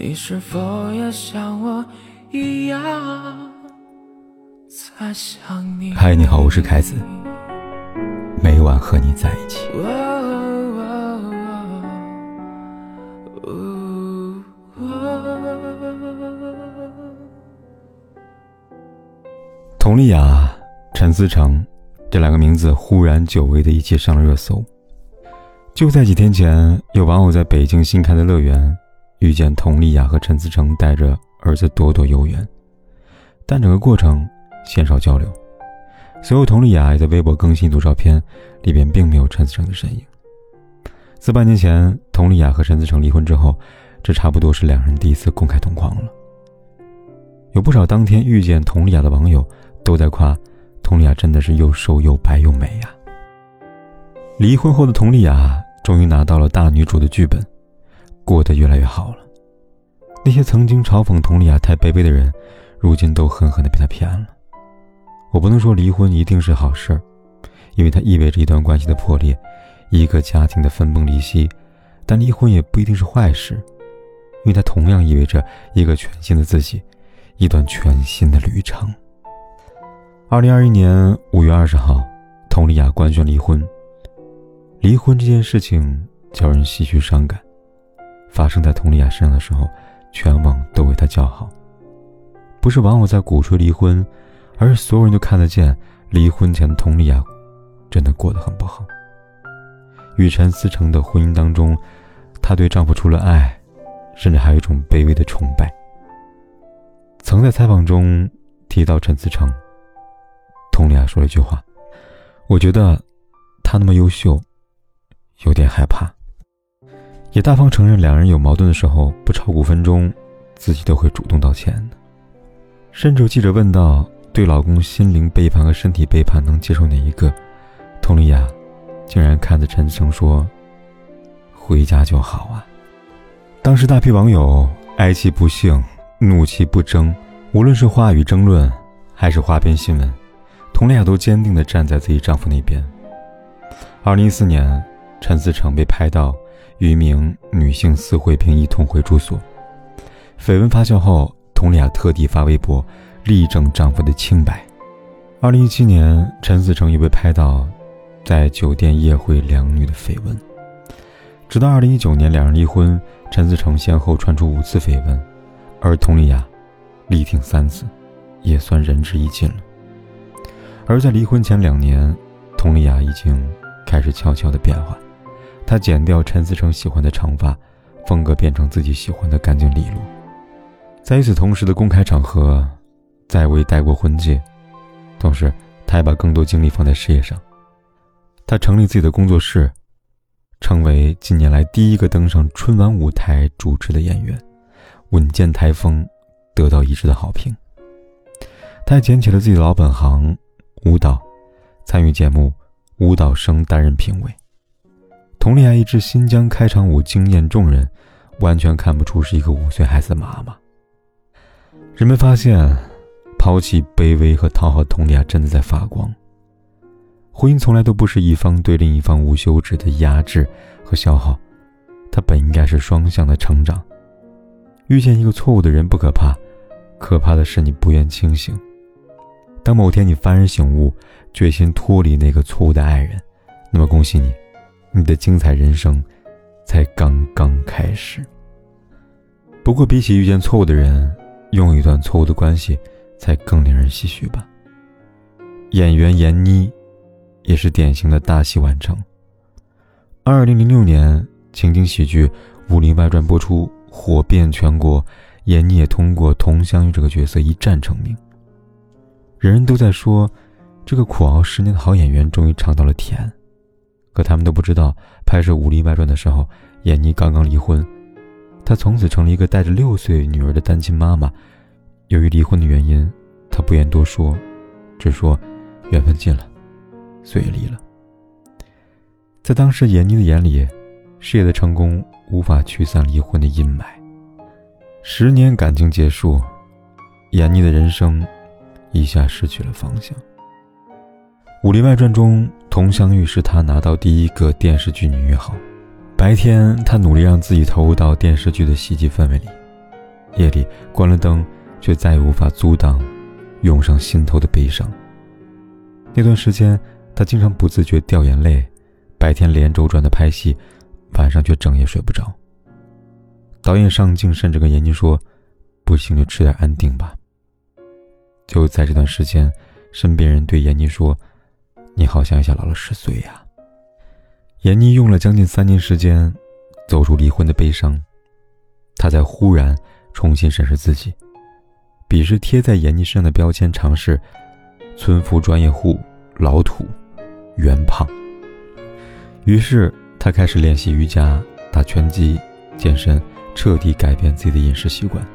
你是否也像我一样在想你？嗨，你好，我是凯子，每晚和你在一起。佟丽娅、陈思诚这两个名字忽然久违的一起上了热搜。就在几天前，有网友在北京新开的乐园遇见佟丽娅和陈思诚带着儿子朵朵游园，但整个过程鲜少交流。随后，佟丽娅也在微博更新一组照片，里边并没有陈思诚的身影。自半年前佟丽娅和陈思诚离婚之后，这差不多是两人第一次公开同框了。有不少当天遇见佟丽娅的网友都在夸，佟丽娅真的是又瘦又白又美呀。离婚后的佟丽娅终于拿到了大女主的剧本，过得越来越好了。那些曾经嘲讽佟丽娅太卑微的人，如今都狠狠地被她骗了。我不能说离婚一定是好事儿，因为它意味着一段关系的破裂，一个家庭的分崩离析；但离婚也不一定是坏事，因为它同样意味着一个全新的自己，一段全新的旅程。二零二一年五月二十号，佟丽娅官宣离婚。离婚这件事情叫人唏嘘伤感，发生在佟丽娅身上的时候，全网都为她叫好。不是网友在鼓吹离婚，而是所有人都看得见，离婚前的佟丽娅真的过得很不好。与陈思诚的婚姻当中，她对丈夫除了爱，甚至还有一种卑微的崇拜。曾在采访中提到陈思诚，佟丽娅说了一句话：“我觉得他那么优秀。”有点害怕，也大方承认两人有矛盾的时候，不超五分钟，自己都会主动道歉的。甚至有记者问到：“对老公心灵背叛和身体背叛，能接受哪一个？”佟丽娅竟然看着陈思诚说：“回家就好啊。”当时大批网友哀其不幸，怒其不争，无论是话语争论，还是花边新闻，佟丽娅都坚定地站在自己丈夫那边。二零一四年。陈思诚被拍到与一名女性私会并一同回住所，绯闻发酵后，佟丽娅特地发微博力证丈夫的清白。二零一七年，陈思诚又被拍到在酒店夜会两女的绯闻。直到二零一九年，两人离婚，陈思诚先后传出五次绯闻，而佟丽娅力挺三次，也算仁至义尽了。而在离婚前两年，佟丽娅已经开始悄悄的变化。她剪掉陈思诚喜欢的长发，风格变成自己喜欢的干净利落。在与此同时的公开场合，再未戴过婚戒，同时，她也把更多精力放在事业上。她成立自己的工作室，成为近年来第一个登上春晚舞台主持的演员，稳健台风，得到一致的好评。她还捡起了自己的老本行——舞蹈，参与节目《舞蹈生》担任评委。佟丽娅一支新疆开场舞惊艳众人，完全看不出是一个五岁孩子的妈妈。人们发现，抛弃卑微和讨好，佟丽娅真的在发光。婚姻从来都不是一方对另一方无休止的压制和消耗，它本应该是双向的成长。遇见一个错误的人不可怕，可怕的是你不愿清醒。当某天你幡然醒悟，决心脱离那个错误的爱人，那么恭喜你。你的精彩人生才刚刚开始。不过，比起遇见错误的人，拥有一段错误的关系才更令人唏嘘吧。演员闫妮也是典型的大器晚成。二零零六年，情景喜剧《武林外传》播出，火遍全国，闫妮也通过佟湘玉这个角色一战成名。人人都在说，这个苦熬十年的好演员终于尝到了甜。可他们都不知道，拍摄《武林外传》的时候，闫妮刚刚离婚，她从此成了一个带着六岁女儿的单亲妈妈。由于离婚的原因，她不愿多说，只说缘分尽了，所以离了。在当时闫妮的眼里，事业的成功无法驱散离婚的阴霾。十年感情结束，闫妮的人生一下失去了方向。《武林外传》中，佟湘玉是他拿到第一个电视剧女一号。白天，她努力让自己投入到电视剧的戏剧氛围里；夜里关了灯，却再也无法阻挡涌上心头的悲伤。那段时间，他经常不自觉掉眼泪，白天连轴转的拍戏，晚上却整夜睡不着。导演上镜甚至跟闫妮说：“不行就吃点安定吧。”就在这段时间，身边人对闫妮说：“你好像一下老了十岁呀。”闫妮用了将近三年时间，走出离婚的悲伤。她才忽然重新审视自己，鄙视贴在闫妮身上的标签，尝试村夫、专业户、老土、圆胖。于是，她开始练习瑜伽、打拳击、健身，彻底改变自己的饮食习惯。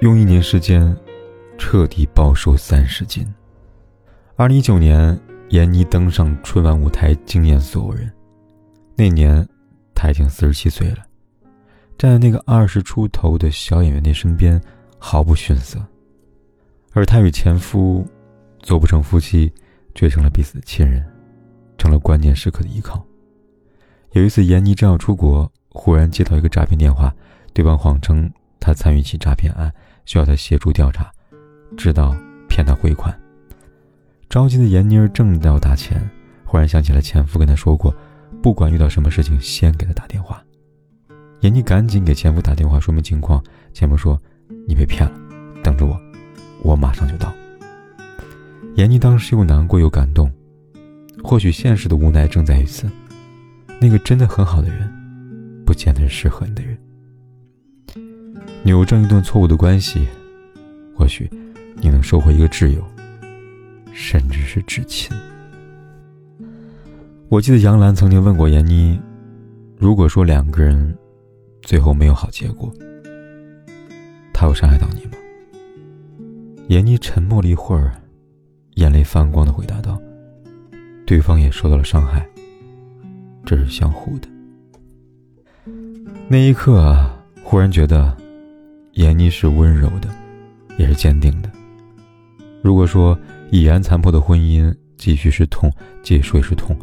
用一年时间。彻底暴瘦三十斤。二零一九年，闫妮登上春晚舞台，惊艳所有人。那年，她已经四十七岁了，站在那个二十出头的小演员的身边，毫不逊色。而她与前夫，做不成夫妻，却成了彼此的亲人，成了关键时刻的依靠。有一次，闫妮正要出国，忽然接到一个诈骗电话，对方谎称他参与起诈骗案，需要他协助调查。知道骗他汇款，着急的闫妮儿正要打钱，忽然想起了前夫跟她说过，不管遇到什么事情，先给他打电话。闫妮赶紧给前夫打电话说明情况，前夫说：“你被骗了，等着我，我马上就到。”闫妮当时又难过又感动，或许现实的无奈正在于此，那个真的很好的人，不见得是适合你的人。扭正一段错误的关系，或许。你能收获一个挚友，甚至是至亲。我记得杨澜曾经问过闫妮：“如果说两个人最后没有好结果，他有伤害到你吗？”闫妮沉默了一会儿，眼泪泛光的回答道：“对方也受到了伤害，这是相互的。”那一刻啊，忽然觉得闫妮是温柔的，也是坚定的。如果说已然残破的婚姻继续是痛，结束也是痛，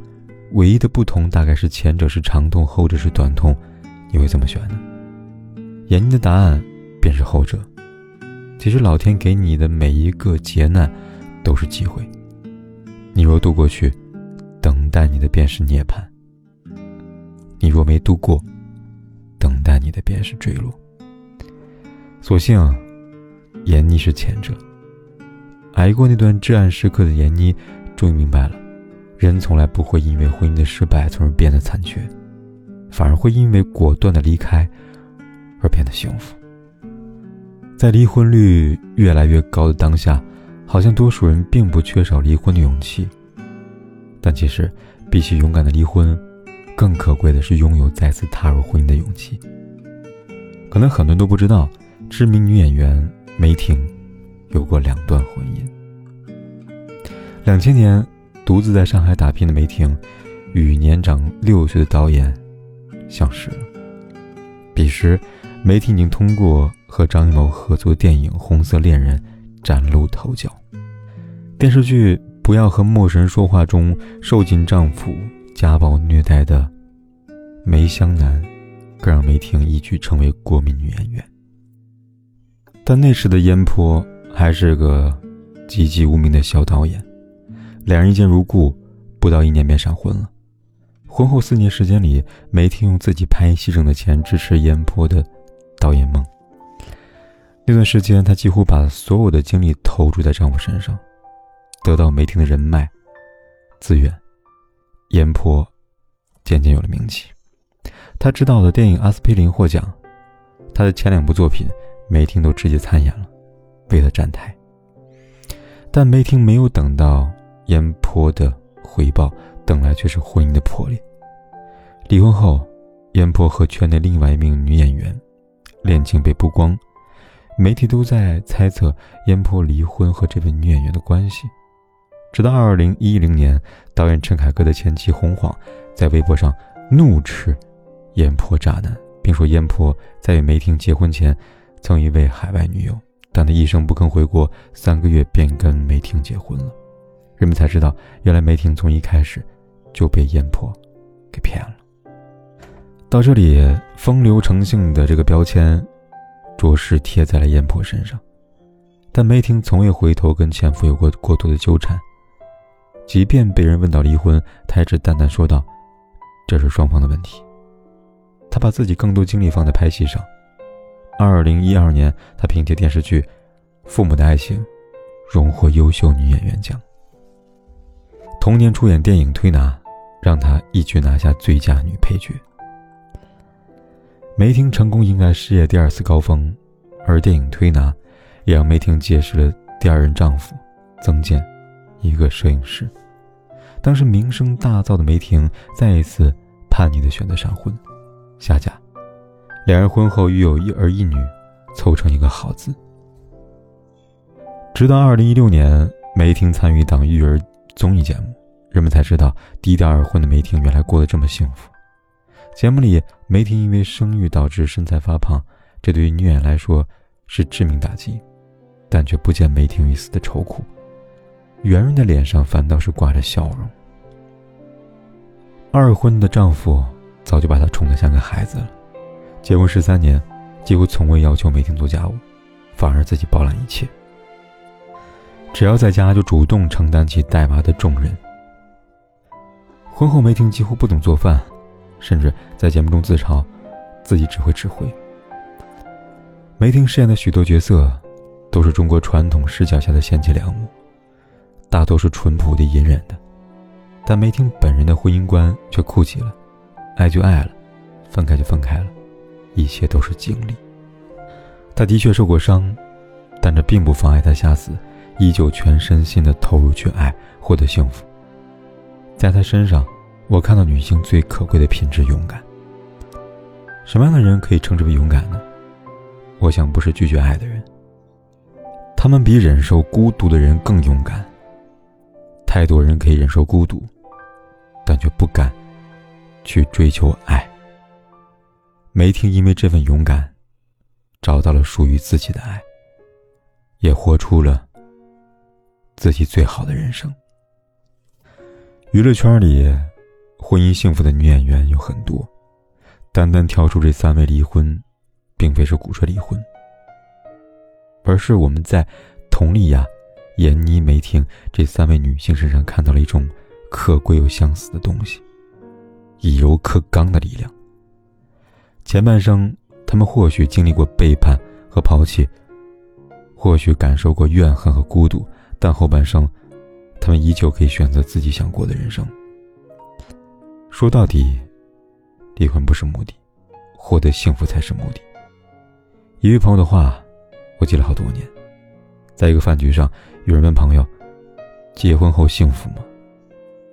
唯一的不同大概是前者是长痛，后者是短痛，你会怎么选呢？闫妮的答案便是后者。其实老天给你的每一个劫难，都是机会。你若渡过去，等待你的便是涅槃；你若没渡过，等待你的便是坠落。所幸，闫妮是前者。挨过那段至暗时刻的闫妮，终于明白了，人从来不会因为婚姻的失败从而变得残缺，反而会因为果断的离开而变得幸福。在离婚率越来越高的当下，好像多数人并不缺少离婚的勇气，但其实比起勇敢的离婚，更可贵的是拥有再次踏入婚姻的勇气。可能很多人都不知道，知名女演员梅婷。有过两段婚姻。两千年，独自在上海打拼的梅婷，与年长六岁的导演相识了。彼时，梅婷已经通过和张艺谋合作电影《红色恋人》崭露头角。电视剧《不要和陌生人说话》中受尽丈夫家暴虐待的梅湘南，更让梅婷一举成为国民女演员。但那时的烟坡。还是个籍籍无名的小导演，两人一见如故，不到一年便闪婚了。婚后四年时间里，梅婷用自己拍戏挣的钱支持烟坡的导演梦。那段时间，她几乎把所有的精力投注在丈夫身上，得到梅婷的人脉资源，烟坡渐渐有了名气。他执导的电影《阿司匹林》获奖，他的前两部作品，梅婷都直接参演了。为了站台，但梅婷没有等到烟坡的回报，等来却是婚姻的破裂。离婚后，烟坡和圈内另外一名女演员恋情被曝光，媒体都在猜测烟坡离婚和这位女演员的关系。直到二零一零年，导演陈凯歌的前妻洪晃在微博上怒斥烟坡渣男，并说烟坡在与梅婷结婚前曾一位海外女友。但他一声不吭回国，三个月便跟梅婷结婚了。人们才知道，原来梅婷从一开始就被燕婆给骗了。到这里，风流成性的这个标签着实贴在了燕婆身上。但梅婷从未回头跟前夫有过过多的纠缠，即便被人问到离婚，她也只淡淡说道：“这是双方的问题。”她把自己更多精力放在拍戏上。二零一二年，她凭借电视剧《父母的爱情》荣获优秀女演员奖。同年出演电影《推拿》，让她一举拿下最佳女配角。梅婷成功迎来事业第二次高峰，而电影《推拿》。也让梅婷结识了第二任丈夫曾健，一个摄影师。当时名声大噪的梅婷再一次叛逆的选择闪婚下嫁，两人婚后育有一儿一女，凑成一个好字。直到二零一六年，梅婷参与一档育儿综艺节目，人们才知道低调二婚的梅婷原来过得这么幸福。节目里，梅婷因为生育导致身材发胖，这对于女演员来说是致命打击。但却不见梅婷一丝的愁苦，圆润的脸上反倒是挂着笑容。二婚的丈夫早就把她宠得像个孩子了，结婚十三年，几乎从未要求梅婷做家务，反而自己包揽一切。只要在家就主动承担起带娃的重任。婚后，梅婷几乎不懂做饭，甚至在节目中自嘲自己只会指挥。梅婷饰演的许多角色。都是中国传统视角下的贤妻良母，大多是淳朴的、隐忍的，但梅婷本人的婚姻观却酷极了，爱就爱了，分开就分开了，一切都是经历。她的确受过伤，但这并不妨碍她下次依旧全身心的投入去爱，获得幸福。在她身上，我看到女性最可贵的品质——勇敢。什么样的人可以称之为勇敢呢？我想，不是拒绝爱的人。他们比忍受孤独的人更勇敢。太多人可以忍受孤独，但却不敢去追求爱。梅婷因为这份勇敢，找到了属于自己的爱，也活出了自己最好的人生。娱乐圈里，婚姻幸福的女演员有很多，单单挑出这三位离婚，并非是鼓吹离婚。而是我们在佟丽娅、闫妮、梅婷这三位女性身上看到了一种可贵又相似的东西——以柔克刚的力量。前半生，他们或许经历过背叛和抛弃，或许感受过怨恨和孤独，但后半生，他们依旧可以选择自己想过的人生。说到底，离婚不是目的，获得幸福才是目的。一位朋友的话。我记了好多年，在一个饭局上，有人问朋友：“结婚后幸福吗？”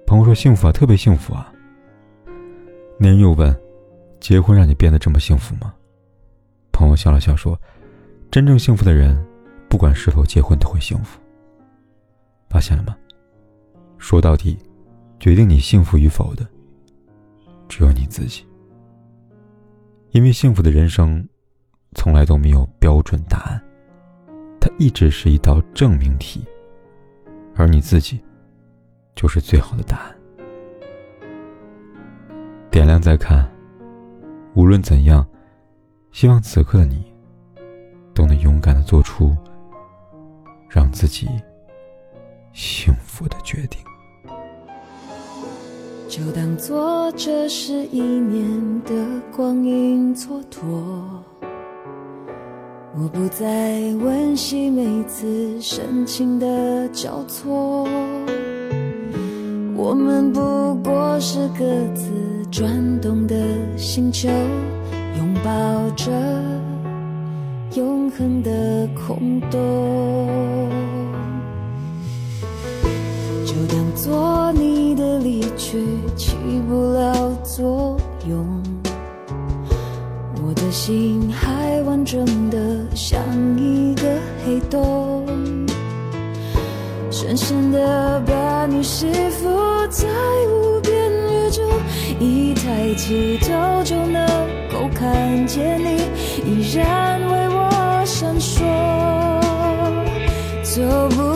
朋友说：“幸福啊，特别幸福啊。”那人又问：“结婚让你变得这么幸福吗？”朋友笑了笑说：“真正幸福的人，不管是否结婚都会幸福。发现了吗？说到底，决定你幸福与否的，只有你自己。因为幸福的人生，从来都没有标准答案。”它一直是一道证明题，而你自己，就是最好的答案。点亮再看，无论怎样，希望此刻的你，都能勇敢的做出让自己幸福的决定。就当做这是一年的光阴蹉跎。我不再温习每次深情的交错，我们不过是各自转动的星球，拥抱着永恒的空洞。就当做你的离去起不了作用，我的心还完整的。像一个黑洞，深深的把你吸附在无边宇宙，一抬起头就能够看见你，依然为我闪烁，走不